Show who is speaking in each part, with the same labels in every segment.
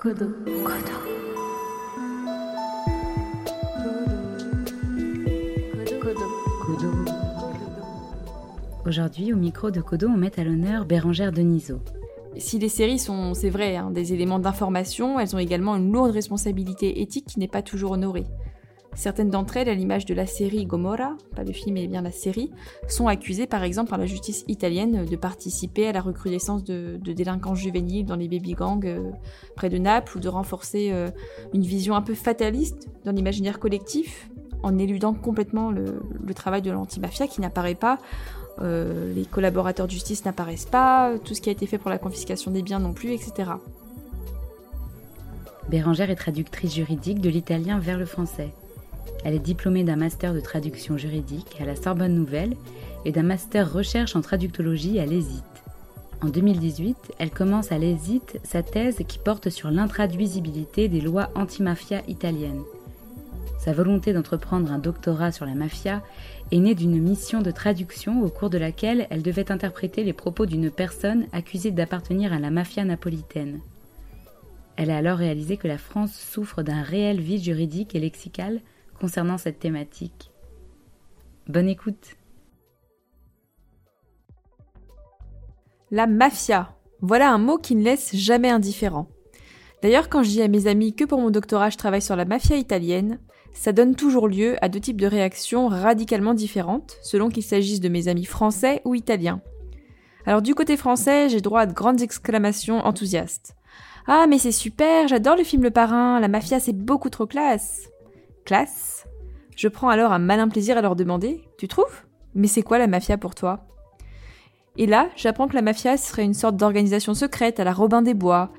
Speaker 1: Kodo. Kodo. Kodo. Aujourd'hui, au micro de Kodo, on met à l'honneur Bérangère Denisot.
Speaker 2: Si les séries sont, c'est vrai, hein, des éléments d'information, elles ont également une lourde responsabilité éthique qui n'est pas toujours honorée. Certaines d'entre elles, à l'image de la série Gomorra, pas le film mais bien la série, sont accusées par exemple par la justice italienne de participer à la recrudescence de, délinquants juvéniles dans les baby-gangs euh, près de Naples ou de renforcer euh, une vision un peu fataliste dans l'imaginaire collectif en éludant complètement le, travail de l'antimafia qui n'apparaît pas, euh, les collaborateurs de justice n'apparaissent pas, tout ce qui a été fait pour la confiscation des biens non plus, etc.
Speaker 1: Bérangère est traductrice juridique de l'italien vers le français. Elle est diplômée d'un master de traduction juridique à la Sorbonne Nouvelle et d'un master recherche en traductologie à l'ESIT. En 2018, elle commence à l'ESIT sa thèse qui porte sur l'intraduisibilité des lois anti-mafia italiennes. Sa volonté d'entreprendre un doctorat sur la mafia est née d'une mission de traduction au cours de laquelle elle devait interpréter les propos d'une personne accusée d'appartenir à la mafia napolitaine. Elle a alors réalisé que la France souffre d'un réel vide juridique et lexical concernant cette thématique. Bonne écoute
Speaker 2: La mafia. Voilà un mot qui ne laisse jamais indifférent. D'ailleurs, quand je dis à mes amis que pour mon doctorat je travaille sur la mafia italienne, ça donne toujours lieu à deux types de réactions radicalement différentes, selon qu'il s'agisse de mes amis français ou italiens. Alors du côté français, j'ai droit à de grandes exclamations enthousiastes. Ah mais c'est super, j'adore le film Le Parrain, la mafia c'est beaucoup trop classe Je prends alors un malin plaisir à leur demander Tu trouves? Mais c'est quoi la mafia pour toi? Et là, j'apprends que la mafia serait une sorte d'organisation secrète à la Robin des Bois,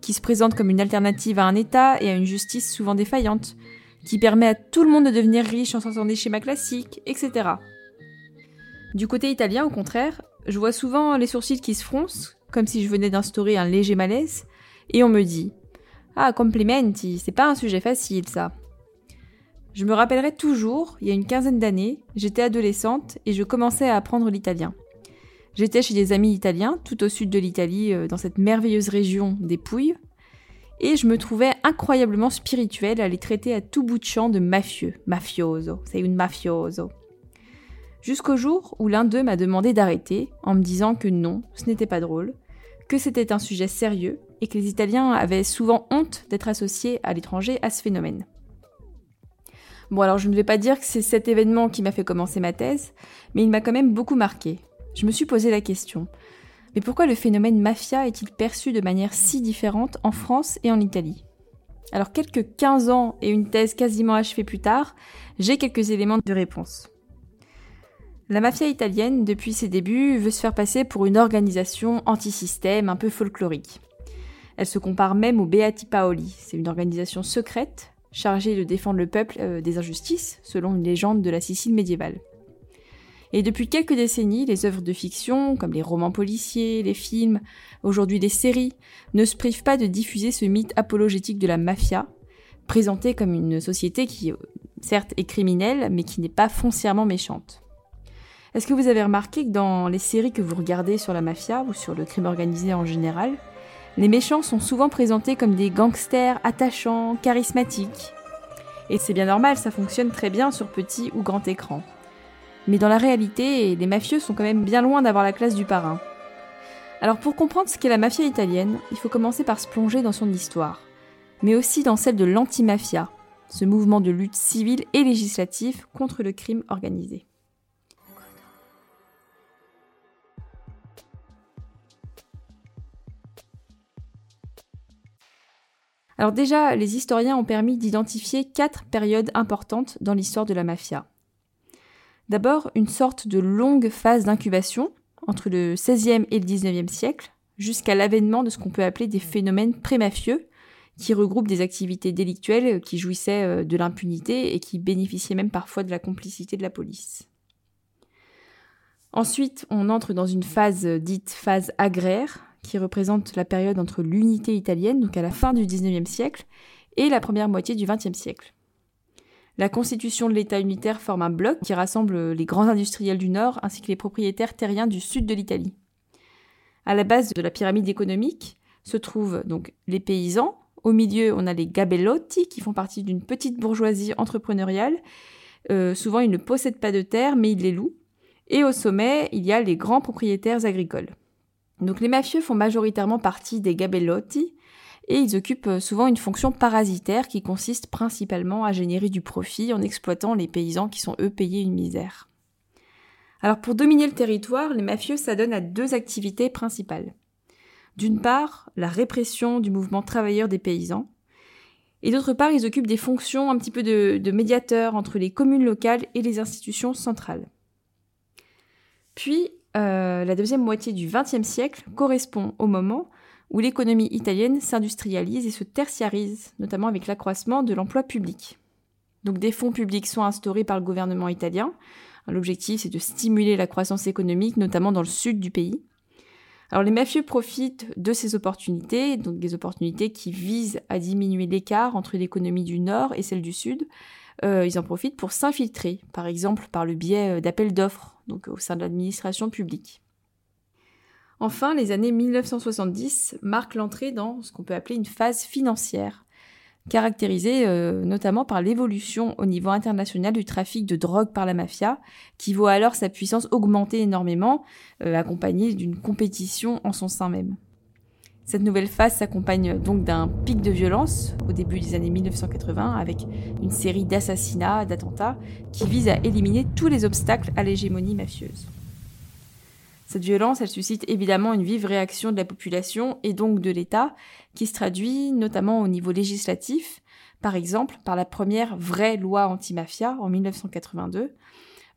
Speaker 2: qui se présente comme une alternative à un État et à une justice souvent défaillante, qui permet à tout le monde de devenir riche en sortant des schémas classiques, etc. Du côté italien, au contraire, je vois souvent les sourcils qui se froncent, comme si je venais d'instaurer un léger malaise, et on me dit ah, complimenti, c'est pas un sujet facile ça. Je me rappellerai toujours, il y a une quinzaine d'années, j'étais adolescente et je commençais à apprendre l'italien. J'étais chez des amis italiens, tout au sud de l'Italie, euh, dans cette merveilleuse région des Pouilles, et je me trouvais incroyablement spirituelle à les traiter à tout bout de champ de mafieux, mafioso, c'est une mafioso. Jusqu'au jour où l'un d'eux m'a demandé d'arrêter, en me disant que non, ce n'était pas drôle, que c'était un sujet sérieux et que les Italiens avaient souvent honte d'être associés à l'étranger à ce phénomène. Bon alors je ne vais pas dire que c'est cet événement qui m'a fait commencer ma thèse, mais il m'a quand même beaucoup marqué. Je me suis posé la question. Mais pourquoi le phénomène mafia est-il perçu de manière si différente en France et en Italie? Alors quelques 15 ans et une thèse quasiment achevée plus tard, j'ai quelques éléments de réponse. La mafia italienne, depuis ses débuts, veut se faire passer pour une organisation anti-système un peu folklorique. Elle se compare même aux Beati Paoli. C'est une organisation secrète chargée de défendre le peuple euh, des injustices, selon une légende de la Sicile médiévale. Et depuis quelques décennies, les œuvres de fiction, comme les romans policiers, les films, aujourd'hui les séries, ne se privent pas de diffuser ce mythe apologétique de la mafia, présenté comme une société qui, euh, certes, est criminelle, mais qui n'est pas foncièrement méchante. Est-ce que vous avez remarqué que dans les séries que vous regardez sur la mafia ou sur le crime organisé en général, les méchants sont souvent présentés comme des gangsters attachants, charismatiques. Et c'est bien normal, ça fonctionne très bien sur petit ou grand écran. Mais dans la réalité, les mafieux sont quand même bien loin d'avoir la classe du parrain. Alors pour comprendre ce qu'est la mafia italienne, il faut commencer par se plonger dans son histoire, mais aussi dans celle de l'antimafia, ce mouvement de lutte civile et législative contre le crime organisé. Alors déjà, les historiens ont permis d'identifier quatre périodes importantes dans l'histoire de la mafia. D'abord, une sorte de longue phase d'incubation entre le XVIe et le XIXe siècle, jusqu'à l'avènement de ce qu'on peut appeler des phénomènes pré-mafieux, qui regroupent des activités délictuelles qui jouissaient euh, de l'impunité et qui bénéficiaient même parfois de la complicité de la police. Ensuite, on entre dans une phase dite phase agraire, qui représente la période entre l'unité italienne, donc à la fin du XIXe siècle, et la première moitié du XXe siècle. La constitution de l'État unitaire forme un bloc qui rassemble les grands industriels du Nord ainsi que les propriétaires terriens du sud de l'Italie. À la base de la pyramide économique se trouvent donc les paysans. Au milieu, on a les gabellotti qui font partie d'une petite bourgeoisie entrepreneuriale. Euh, souvent, ils ne possèdent pas de terre, mais ils les louent. Et au sommet, il y a les grands propriétaires agricoles. Donc les mafieux font majoritairement partie des gabellotti et ils occupent euh, souvent une fonction parasitaire qui consiste principalement à générer du profit en exploitant les paysans qui sont eux payés une misère. Alors pour dominer le territoire, les mafieux s'adonnent à deux activités principales. D'une part, la répression du mouvement travailleur des paysans, et d'autre part, ils occupent des fonctions un petit peu de, de médiateurs entre les communes locales et les institutions centrales. Puis, euh, la deuxième moitié du XXe siècle correspond au moment où l'économie italienne s'industrialise et se tertiarise, notamment avec l'accroissement de l'emploi public. Donc des fonds publics sont instaurés par le gouvernement italien. L'objectif, c'est de stimuler la croissance économique, notamment dans le sud du pays. Alors les mafieux profitent de ces opportunités, donc des opportunités qui visent à diminuer l'écart entre l'économie du nord et celle du sud, euh, ils en profitent pour s'infiltrer, par exemple par le biais d'appels d'offres, donc au sein de l'administration publique. Enfin, les années 1970 marquent l'entrée dans ce qu'on peut appeler une phase financière, caractérisée euh, notamment par l'évolution au niveau international du trafic de drogue par la mafia, qui voit alors sa puissance augmenter énormément, accompagnée d'une compétition en son sein même. Cette nouvelle phase s'accompagne donc d'un pic de violence au début des années 1980 avec une série d'assassinats, d'attentats qui visent à éliminer tous les obstacles à l'hégémonie mafieuse. Cette violence, elle suscite évidemment une vive réaction de la population et donc de l'État qui se traduit notamment au niveau législatif, par exemple par la première vraie loi anti-mafia en 1982,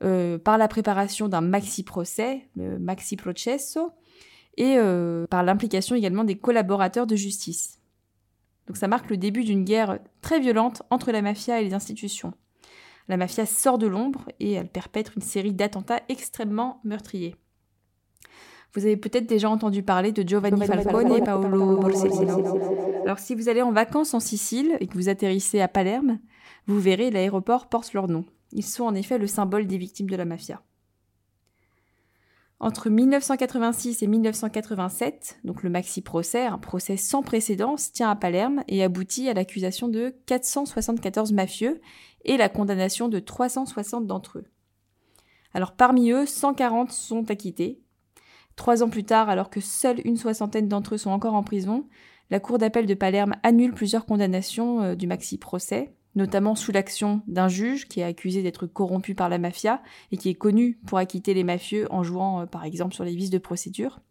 Speaker 2: euh, par la préparation d'un maxi-procès, le maxi-processo, et euh, par l'implication également des collaborateurs de justice. Donc ça marque le début d'une guerre très violente entre la mafia et les institutions. La mafia sort de l'ombre et elle perpètre une série d'attentats extrêmement meurtriers. Vous avez peut-être déjà entendu parler de Giovanni Falcone et Paolo Borsellino. Alors si vous allez en vacances en Sicile et que vous atterrissez à Palerme, vous verrez l'aéroport porte leur nom. Ils sont en effet le symbole des victimes de la mafia. Entre 1986 et 1987, donc le maxi-procès, un procès sans précédent, se tient à Palerme et aboutit à l'accusation de 474 mafieux et la condamnation de 360 d'entre eux. Alors parmi eux, 140 sont acquittés. Trois ans plus tard, alors que seule une soixantaine d'entre eux sont encore en prison, la Cour d'appel de Palerme annule plusieurs condamnations euh, du maxi-procès notamment sous l'action d'un juge qui est accusé d'être corrompu par la mafia et qui est connu pour acquitter les mafieux en jouant euh, par exemple sur les vices de procédure.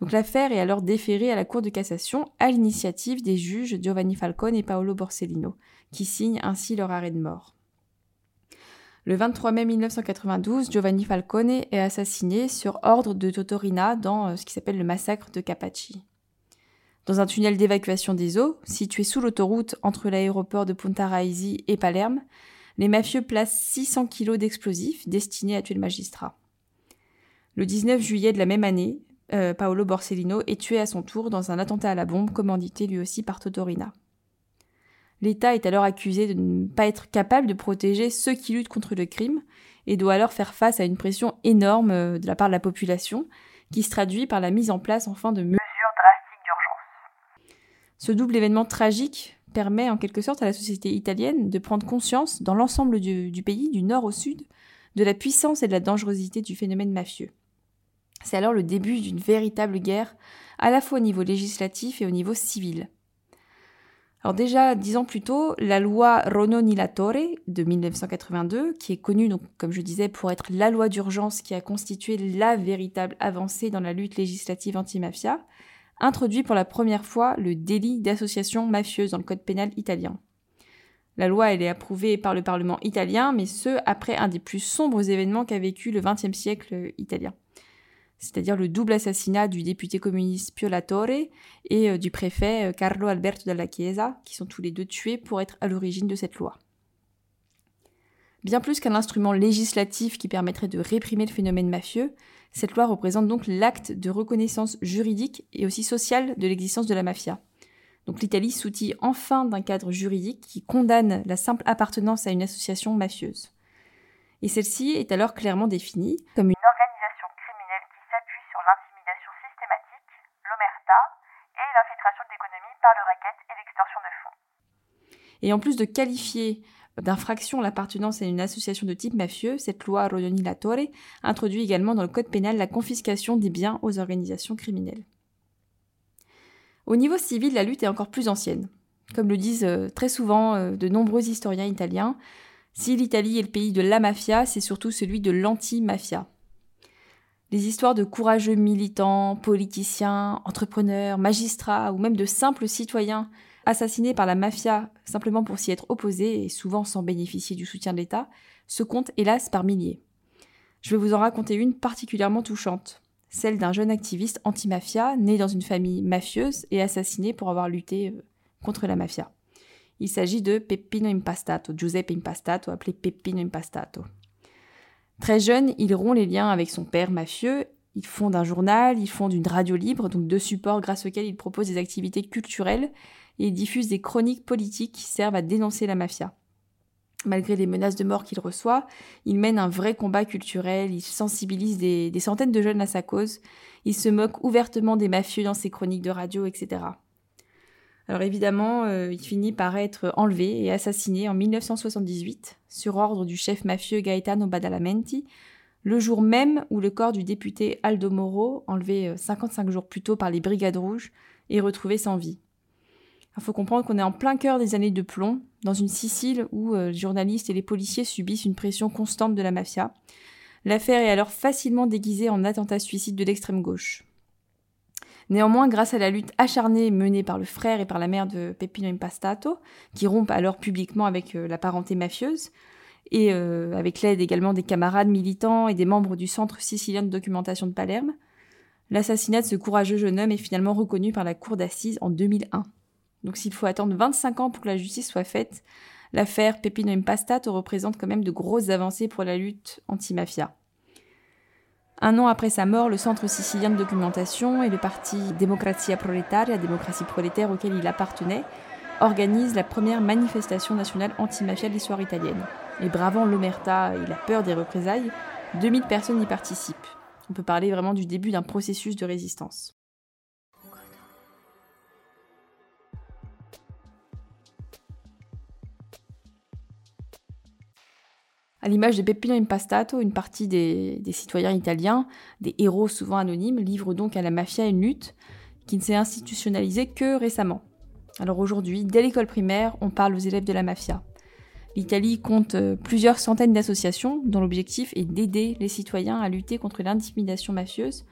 Speaker 2: Donc l'affaire est alors déférée à la Cour de cassation à l'initiative des juges Giovanni Falcone et Paolo Borsellino, qui signent ainsi leur arrêt de mort. Le 23 mai 1992, Giovanni Falcone est assassiné sur ordre de Totorina dans euh, ce qui s'appelle le massacre de Capaci. Dans un tunnel d'évacuation des eaux, situé sous l'autoroute entre l'aéroport de Punta Raisi et Palerme, les mafieux placent 600 kilos d'explosifs destinés à tuer le magistrat. Le 19 juillet de la même année, euh, Paolo Borsellino est tué à son tour dans un attentat à la bombe commandité lui aussi par Totorina. L'État est alors accusé de ne pas être capable de protéger ceux qui luttent contre le crime et doit alors faire face à une pression énorme euh, de la part de la population qui se traduit par la mise en place enfin de ce double événement tragique permet en quelque sorte à la société italienne de prendre conscience dans l'ensemble du, pays, du nord au sud, de la puissance et de la dangerosité du phénomène mafieux. C'est alors le début d'une véritable guerre, à la fois au niveau législatif et au niveau civil. Alors déjà, dix ans plus tôt, la loi Rono Nilatore de 1982, qui est connue, comme je disais, pour être la loi d'urgence qui a constitué la véritable avancée dans la lutte législative anti-mafia, introduit pour la première fois le délit d'association mafieuse dans le code pénal italien. La loi, elle est approuvée par le Parlement italien, mais ce, après un des plus sombres événements qu'a vécu le XXe siècle italien. C'est-à-dire le double assassinat du député communiste Pio Latore et euh, du préfet euh, Carlo Alberto della Chiesa, qui sont tous les deux tués pour être à l'origine de cette loi. Bien plus qu'un instrument législatif qui permettrait de réprimer le phénomène mafieux, cette loi représente donc l'acte de reconnaissance juridique et aussi sociale de l'existence de la mafia. Donc l'Italie s'outille enfin d'un cadre juridique qui condamne la simple appartenance à une association mafieuse. Et celle-ci est alors clairement définie comme une organisation criminelle qui s'appuie sur l'intimidation
Speaker 3: systématique, l'omerta, et l'infiltration de l'économie par le racket et l'extorsion de fonds.
Speaker 2: Et en plus de qualifier d'infraction l'appartenance à une association de type mafieux, cette loi Rodoni Torre introduit également dans le code pénal la confiscation des biens aux organisations criminelles. Au niveau civil, la lutte est encore plus ancienne. Comme le disent euh, très souvent euh, de nombreux historiens italiens, si l'Italie est le pays de la mafia, c'est surtout celui de l'anti-mafia. Les histoires de courageux militants, politiciens, entrepreneurs, magistrats ou même de simples citoyens assassinés par la mafia simplement pour s'y être opposés et souvent sans bénéficier du soutien de l'État, se comptent hélas par milliers. Je vais vous en raconter une particulièrement touchante, celle d'un jeune activiste anti-mafia né dans une famille mafieuse et assassiné pour avoir lutté euh, contre la mafia. Il s'agit de Peppino Impastato, Giuseppe Impastato, appelé Peppino Impastato. Très jeune, il rompt les liens avec son père mafieux, il fonde un journal, il fonde une radio libre, donc deux supports grâce auxquels il propose des activités culturelles et diffuse des chroniques politiques qui servent à dénoncer la mafia. Malgré les menaces de mort qu'il reçoit, il mène un vrai combat culturel, il sensibilise des, centaines de jeunes à sa cause, il se moque ouvertement des mafieux dans ses chroniques de radio, etc. Alors évidemment, euh, il finit par être enlevé et assassiné en 1978 sur ordre du chef mafieux Gaetano Badalamenti, le jour même où le corps du député Aldo Moro, enlevé 55 euh, jours plus tôt par les Brigades Rouges, est retrouvé sans vie. Il faut comprendre qu'on est en plein cœur des années de plomb, dans une Sicile où euh, les journalistes et les policiers subissent une pression constante de la mafia. L'affaire est alors facilement déguisée en attentat suicide de l'extrême gauche. Néanmoins, grâce à la lutte acharnée menée par le frère et par la mère de Peppino Impastato, qui rompent alors publiquement avec euh, la parenté mafieuse, et euh, avec l'aide également des camarades militants et des membres du Centre sicilien de documentation de Palerme, l'assassinat de ce courageux jeune homme est finalement reconnu par la cour d'assises en 2001. Donc s'il faut attendre 25 ans pour que la justice soit faite, l'affaire Pepino Impastato représente quand même de grosses avancées pour la lutte anti-mafia. Un an après sa mort, le Centre sicilien de documentation et le parti Democrazia Proletaria, démocratie prolétaire auquel il appartenait, organisent la première manifestation nationale anti-mafia de l'histoire italienne. Et bravant l'omerta et la peur des représailles, 2000 personnes y participent. On peut parler vraiment du début d'un processus de résistance. À l'image de Peppino Impastato, une partie des, citoyens italiens, des héros souvent anonymes, livrent donc à la mafia une lutte qui ne s'est institutionnalisée que récemment. Alors aujourd'hui, dès l'école primaire, on parle aux élèves de la mafia. L'Italie compte euh, plusieurs centaines d'associations dont l'objectif est d'aider les citoyens à lutter contre l'intimidation mafieuse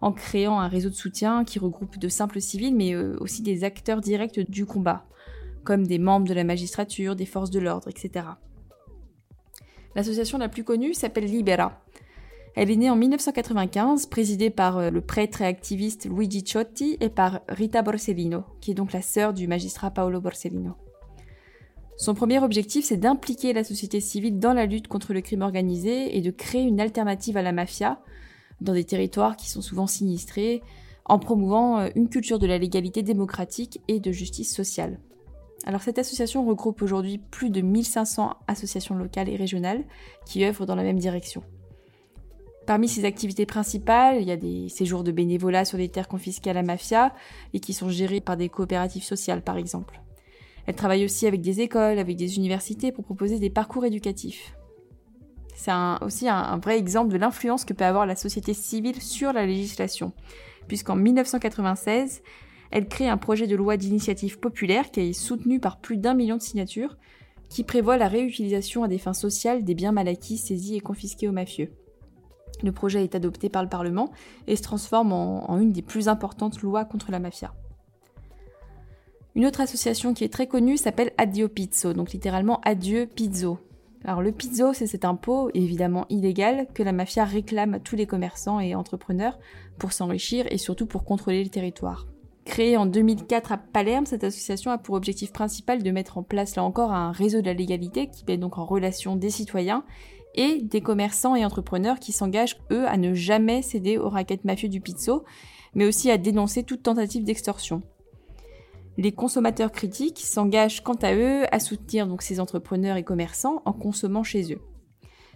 Speaker 2: en créant un réseau de soutien qui regroupe de simples civils mais euh, aussi des acteurs directs du combat, comme des membres de la magistrature, des forces de l'ordre, etc. L'association la plus connue s'appelle Libera. Elle est née en 1995, présidée par euh, le prêtre et activiste Luigi Ciotti et par Rita Borsellino, qui est donc la sœur du magistrat Paolo Borsellino. Son premier objectif, c'est d'impliquer la société civile dans la lutte contre le crime organisé et de créer une alternative à la mafia dans des territoires qui sont souvent sinistrés, en promouvant euh, une culture de la légalité démocratique et de justice sociale. Alors cette association regroupe aujourd'hui plus de 1500 associations locales et régionales qui œuvrent dans la même direction. Parmi ses activités principales, il y a des séjours de bénévolat sur des terres confisquées à la mafia et qui sont gérés par des coopératives sociales par exemple. Elle travaille aussi avec des écoles, avec des universités pour proposer des parcours éducatifs. C'est aussi un vrai exemple de l'influence que peut avoir la société civile sur la législation, puisqu'en 1996, elle crée un projet de loi d'initiative populaire qui est soutenu par plus d'un million de signatures, qui prévoit la réutilisation à des fins sociales des biens mal acquis, saisis et confisqués aux mafieux. Le projet est adopté par le Parlement et se transforme en, une des plus importantes lois contre la mafia. Une autre association qui est très connue s'appelle Addio Pizzo, donc littéralement Adieu Pizzo. Alors le pizzo, c'est cet impôt, évidemment illégal, que la mafia réclame à tous les commerçants et entrepreneurs pour s'enrichir et surtout pour contrôler le territoire. Créée en 2004 à Palerme, cette association a pour objectif principal de mettre en place là encore un réseau de la légalité qui met donc en relation des citoyens et des commerçants et entrepreneurs qui s'engagent, eux, à ne jamais céder aux raquettes mafieux du pizzo, mais aussi à dénoncer toute tentative d'extorsion. Les consommateurs critiques s'engagent quant à eux à soutenir donc ces entrepreneurs et commerçants en consommant chez eux.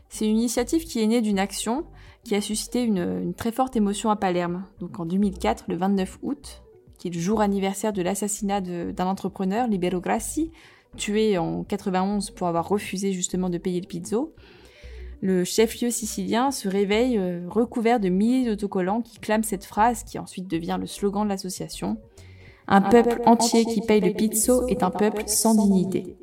Speaker 2: C'est une initiative qui est née d'une action qui a suscité une, très forte émotion à Palerme. Donc en 2004, le 29 août, qui est le jour anniversaire de l'assassinat d'un entrepreneur, Libero Grassi, tué en 91 pour avoir refusé justement de payer le pizzo. Le chef-lieu sicilien se réveille euh, recouvert de milliers d'autocollants qui clament cette phrase qui ensuite devient le slogan de l'association. Un, peuple, entier qui paye le pizzo est un peuple sans dignité.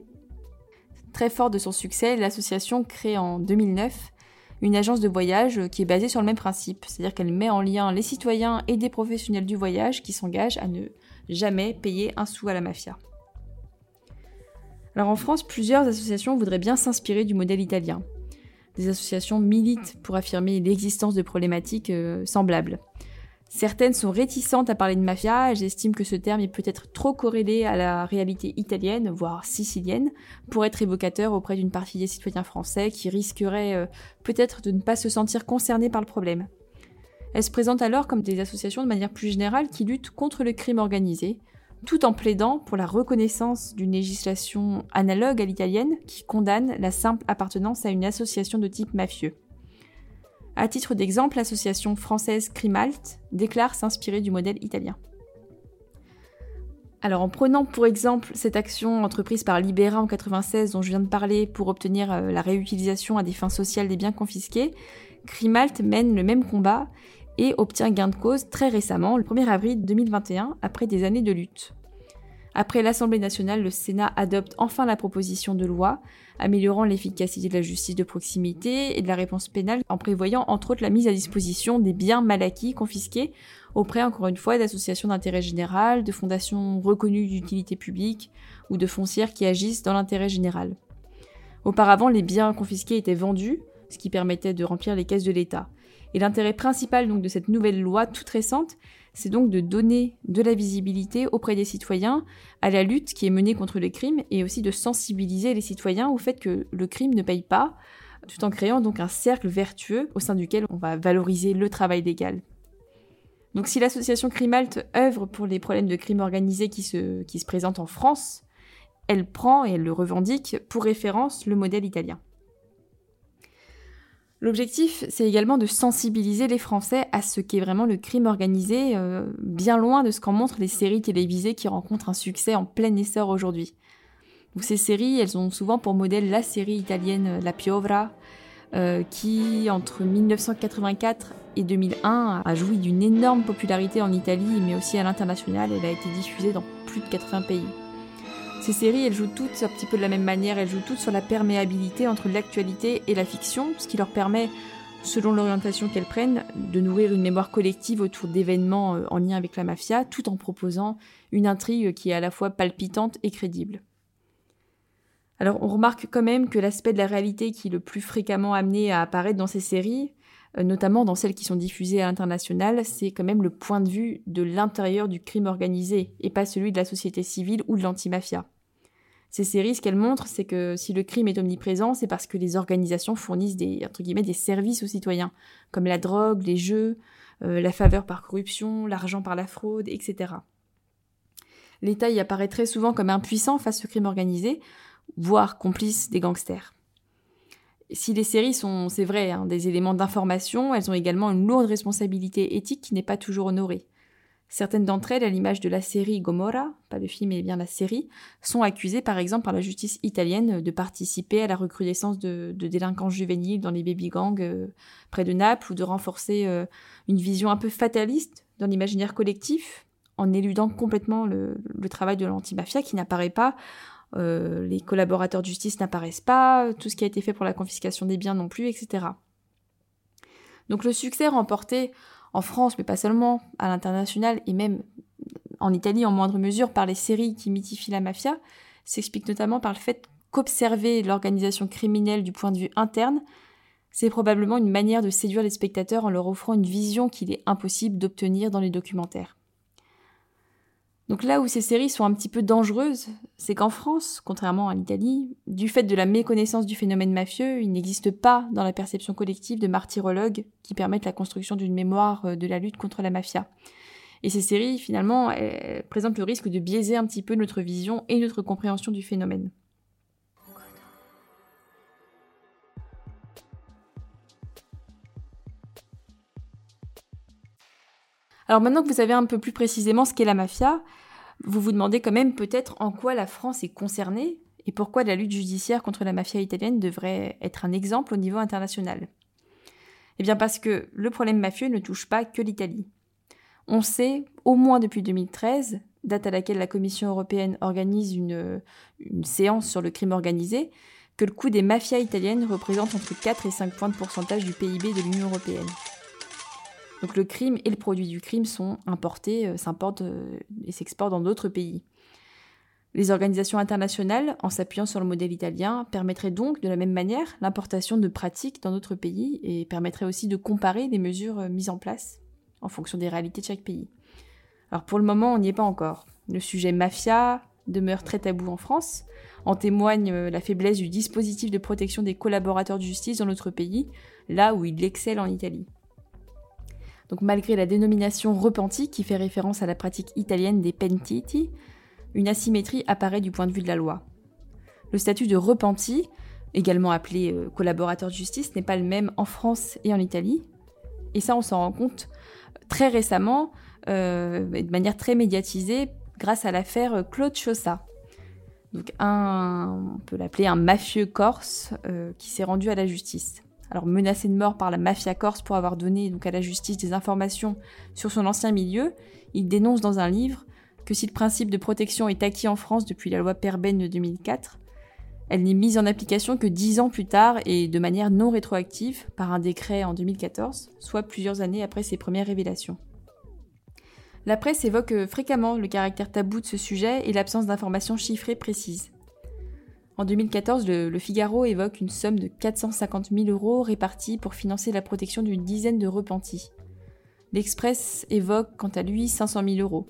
Speaker 2: Très fort de son succès, l'association crée en 2009 une agence de voyage qui est basée sur le même principe, c'est-à-dire qu'elle met en lien les citoyens et des professionnels du voyage qui s'engagent à ne jamais payer un sou à la mafia. Alors en France, plusieurs associations voudraient bien s'inspirer du modèle italien. Des associations militent pour affirmer l'existence de problématiques euh, semblables. Certaines sont réticentes à parler de mafia, elles estiment que ce terme est peut-être trop corrélé à la réalité italienne, voire sicilienne, pour être évocateur auprès d'une partie des citoyens français qui risqueraient euh, peut-être de ne pas se sentir concernés par le problème. Elles se présentent alors comme des associations de manière plus générale qui luttent contre le crime organisé, tout en plaidant pour la reconnaissance d'une législation analogue à l'italienne qui condamne la simple appartenance à une association de type mafieux. À titre d'exemple, l'association française Crimalt déclare s'inspirer du modèle italien. Alors en prenant pour exemple cette action entreprise par Libera en 96 dont je viens de parler pour obtenir euh, la réutilisation à des fins sociales des biens confisqués, Crimalt mène le même combat et obtient gain de cause très récemment, le 1er avril 2021, après des années de lutte. Après l'Assemblée nationale, le Sénat adopte enfin la proposition de loi améliorant l'efficacité de la justice de proximité et de la réponse pénale en prévoyant entre autres la mise à disposition des biens mal acquis confisqués auprès encore une fois d'associations d'intérêt général, de fondations reconnues d'utilité publique ou de foncières qui agissent dans l'intérêt général. Auparavant, les biens confisqués étaient vendus, ce qui permettait de remplir les caisses de l'État. Et l'intérêt principal donc de cette nouvelle loi toute récente, c'est donc de donner de la visibilité auprès des citoyens à la lutte qui est menée contre le crime et aussi de sensibiliser les citoyens au fait que le crime ne paye pas, tout en créant donc un cercle vertueux au sein duquel on va valoriser le travail légal. Donc si l'association Crimalt œuvre pour les problèmes de crime organisé qui se, qui se présentent en France, elle prend et elle le revendique pour référence le modèle italien. L'objectif, c'est également de sensibiliser les Français à ce qu'est vraiment le crime organisé, euh, bien loin de ce qu'en montrent les séries télévisées qui rencontrent un succès en plein essor aujourd'hui. ces séries, elles ont souvent pour modèle la série italienne euh, La Piovra, euh, qui entre 1984 et 2001 a joui d'une énorme popularité en Italie, mais aussi à l'international. Elle a été diffusée dans plus de 80 pays. Ces séries, elles jouent toutes un petit peu de la même manière, elles jouent toutes sur la perméabilité entre l'actualité et la fiction, ce qui leur permet, selon l'orientation qu'elles prennent, de nourrir une mémoire collective autour d'événements euh, en lien avec la mafia, tout en proposant une intrigue qui est à la fois palpitante et crédible. Alors on remarque quand même que l'aspect de la réalité qui est le plus fréquemment amené à apparaître dans ces séries, notamment dans celles qui sont diffusées à l'international, c'est quand même le point de vue de l'intérieur du crime organisé et pas celui de la société civile ou de l'antimafia. Ces séries, ce qu'elles montrent, c'est que si le crime est omniprésent, c'est parce que les organisations fournissent des, entre guillemets, des services aux citoyens, comme la drogue, les jeux, euh, la faveur par corruption, l'argent par la fraude, etc. L'État y apparaît très souvent comme impuissant face au crime organisé, voire complice des gangsters si les séries sont, c'est vrai, hein, des éléments d'information, elles ont également une lourde responsabilité éthique qui n'est pas toujours honorée. Certaines d'entre elles, à l'image de la série Gomorra, pas le film mais bien la série, sont accusées par exemple par la justice italienne de participer à la recrudescence de, délinquants juvéniles dans les baby-gangs euh, près de Naples ou de renforcer euh, une vision un peu fataliste dans l'imaginaire collectif en éludant complètement le, le travail de l'antimafia qui n'apparaît pas euh, les collaborateurs de justice n'apparaissent pas, tout ce qui a été fait pour la confiscation des biens non plus, etc. Donc le succès remporté en France, mais pas seulement, à l'international et même en Italie en moindre mesure par les séries qui mythifient la mafia, s'explique notamment par le fait qu'observer l'organisation criminelle du point de vue interne, c'est probablement une manière de séduire les spectateurs en leur offrant une vision qu'il est impossible d'obtenir dans les documentaires. Donc là où ces séries sont un petit peu dangereuses, c'est qu'en France, contrairement à l'Italie, du fait de la méconnaissance du phénomène mafieux, il n'existe pas dans la perception collective de martyrologues qui permettent la construction d'une mémoire euh, de la lutte contre la mafia. Et ces séries, finalement, présentent le risque de biaiser un petit peu notre vision et notre compréhension du phénomène. Alors maintenant que vous savez un peu plus précisément ce qu'est la mafia, vous vous demandez quand même peut-être en quoi la France est concernée et pourquoi la lutte judiciaire contre la mafia italienne devrait être un exemple au niveau international. Eh bien parce que le problème mafieux ne touche pas que l'Italie. On sait, au moins depuis 2013, date à laquelle la Commission européenne organise une, une séance sur le crime organisé, que le coût des mafias italiennes représente entre 4 et 5 points de pourcentage du PIB de l'Union européenne. Donc le crime et le produit du crime sont importés, euh, s'importent euh, et s'exportent dans d'autres pays. Les organisations internationales, en s'appuyant sur le modèle italien, permettraient donc de la même manière l'importation de pratiques dans d'autres pays et permettraient aussi de comparer les mesures euh, mises en place en fonction des réalités de chaque pays. Alors pour le moment, on n'y est pas encore. Le sujet mafia demeure très tabou en France. En témoigne la faiblesse du dispositif de protection des collaborateurs de justice dans notre pays, là où il excelle en Italie. Donc malgré la dénomination repenti qui fait référence à la pratique italienne des pentiti, une asymétrie apparaît du point de vue de la loi. Le statut de repenti, également appelé euh, collaborateur de justice, n'est pas le même en France et en Italie. Et ça, on s'en rend compte très récemment, euh, de manière très médiatisée, grâce à l'affaire Claude Chaussat. Un, on peut l'appeler un mafieux corse euh, qui s'est rendu à la justice alors menacé de mort par la mafia corse pour avoir donné donc à la justice des informations sur son ancien milieu, il dénonce dans un livre que si le principe de protection est acquis en France depuis la loi Perben de 2004, elle n'est mise en application que dix ans plus tard et de manière non rétroactive par un décret en 2014, soit plusieurs années après ses premières révélations. La presse évoque fréquemment le caractère tabou de ce sujet et l'absence d'informations chiffrées précises. En 2014, le, Figaro évoque une somme de 450 000 euros répartis pour financer la protection d'une dizaine de repentis. L'Express évoque quant à lui 500 000 euros.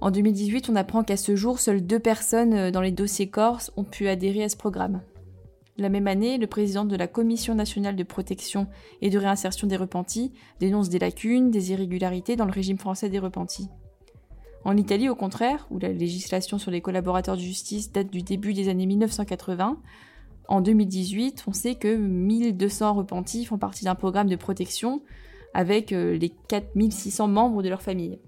Speaker 2: En 2018, on apprend qu'à ce jour, seules deux personnes euh, dans les dossiers corses ont pu adhérer à ce programme. La même année, le président de la Commission nationale de protection et de réinsertion des repentis dénonce des lacunes, des irrégularités dans le régime français des repentis. En Italie, au contraire, où la législation sur les collaborateurs de justice date du début des années 1980, en 2018, on sait que 1200 repentis font partie d'un programme de protection avec euh, les 4600 membres de leur famille.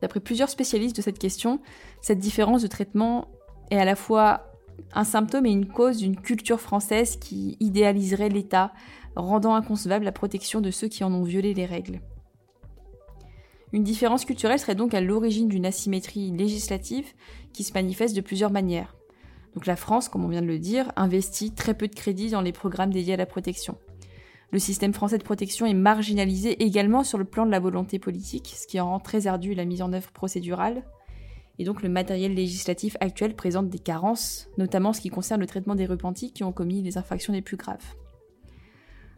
Speaker 2: D'après plusieurs spécialistes de cette question, cette différence de traitement est à la fois un symptôme et une cause d'une culture française qui idéaliserait l'État, rendant inconcevable la protection de ceux qui en ont violé les règles. Une différence culturelle serait donc à l'origine d'une asymétrie législative qui se manifeste de plusieurs manières. Donc la France, comme on vient de le dire, investit très peu de crédits dans les programmes dédiés à la protection. Le système français de protection est marginalisé également sur le plan de la volonté politique, ce qui en rend très ardu la mise en œuvre procédurale. Et donc le matériel législatif actuel présente des carences, notamment en ce qui concerne le traitement des repentis qui ont commis les infractions les plus graves.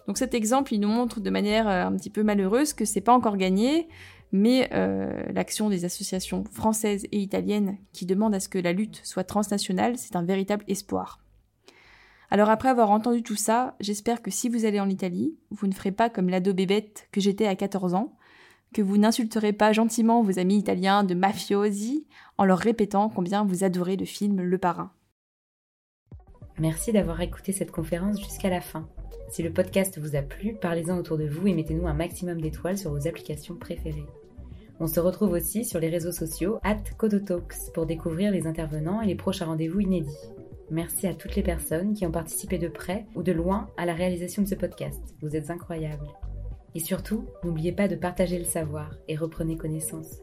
Speaker 2: Donc cet exemple, il nous montre de manière euh, un petit peu malheureuse que c'est pas encore gagné, mais euh, l'action des associations françaises et italiennes qui demandent à ce que la lutte soit transnationale, c'est un véritable espoir. Alors après avoir entendu tout ça, j'espère que si vous allez en Italie, vous ne ferez pas comme l'ado bébête que j'étais à 14 ans, que vous n'insulterez pas gentiment vos amis italiens de mafiosi en leur répétant combien vous adorez le film Le Parrain.
Speaker 1: Merci d'avoir écouté cette conférence jusqu'à la fin. Si le podcast vous a plu, parlez-en autour de vous et mettez-nous un maximum d'étoiles sur vos applications préférées. On se retrouve aussi sur les réseaux sociaux at Codotalks pour découvrir les intervenants et les prochains rendez-vous inédits. Merci à toutes les personnes qui ont participé de près ou de loin à la réalisation de ce podcast. Vous êtes incroyables. Et surtout, n'oubliez pas de partager le savoir et reprenez connaissance.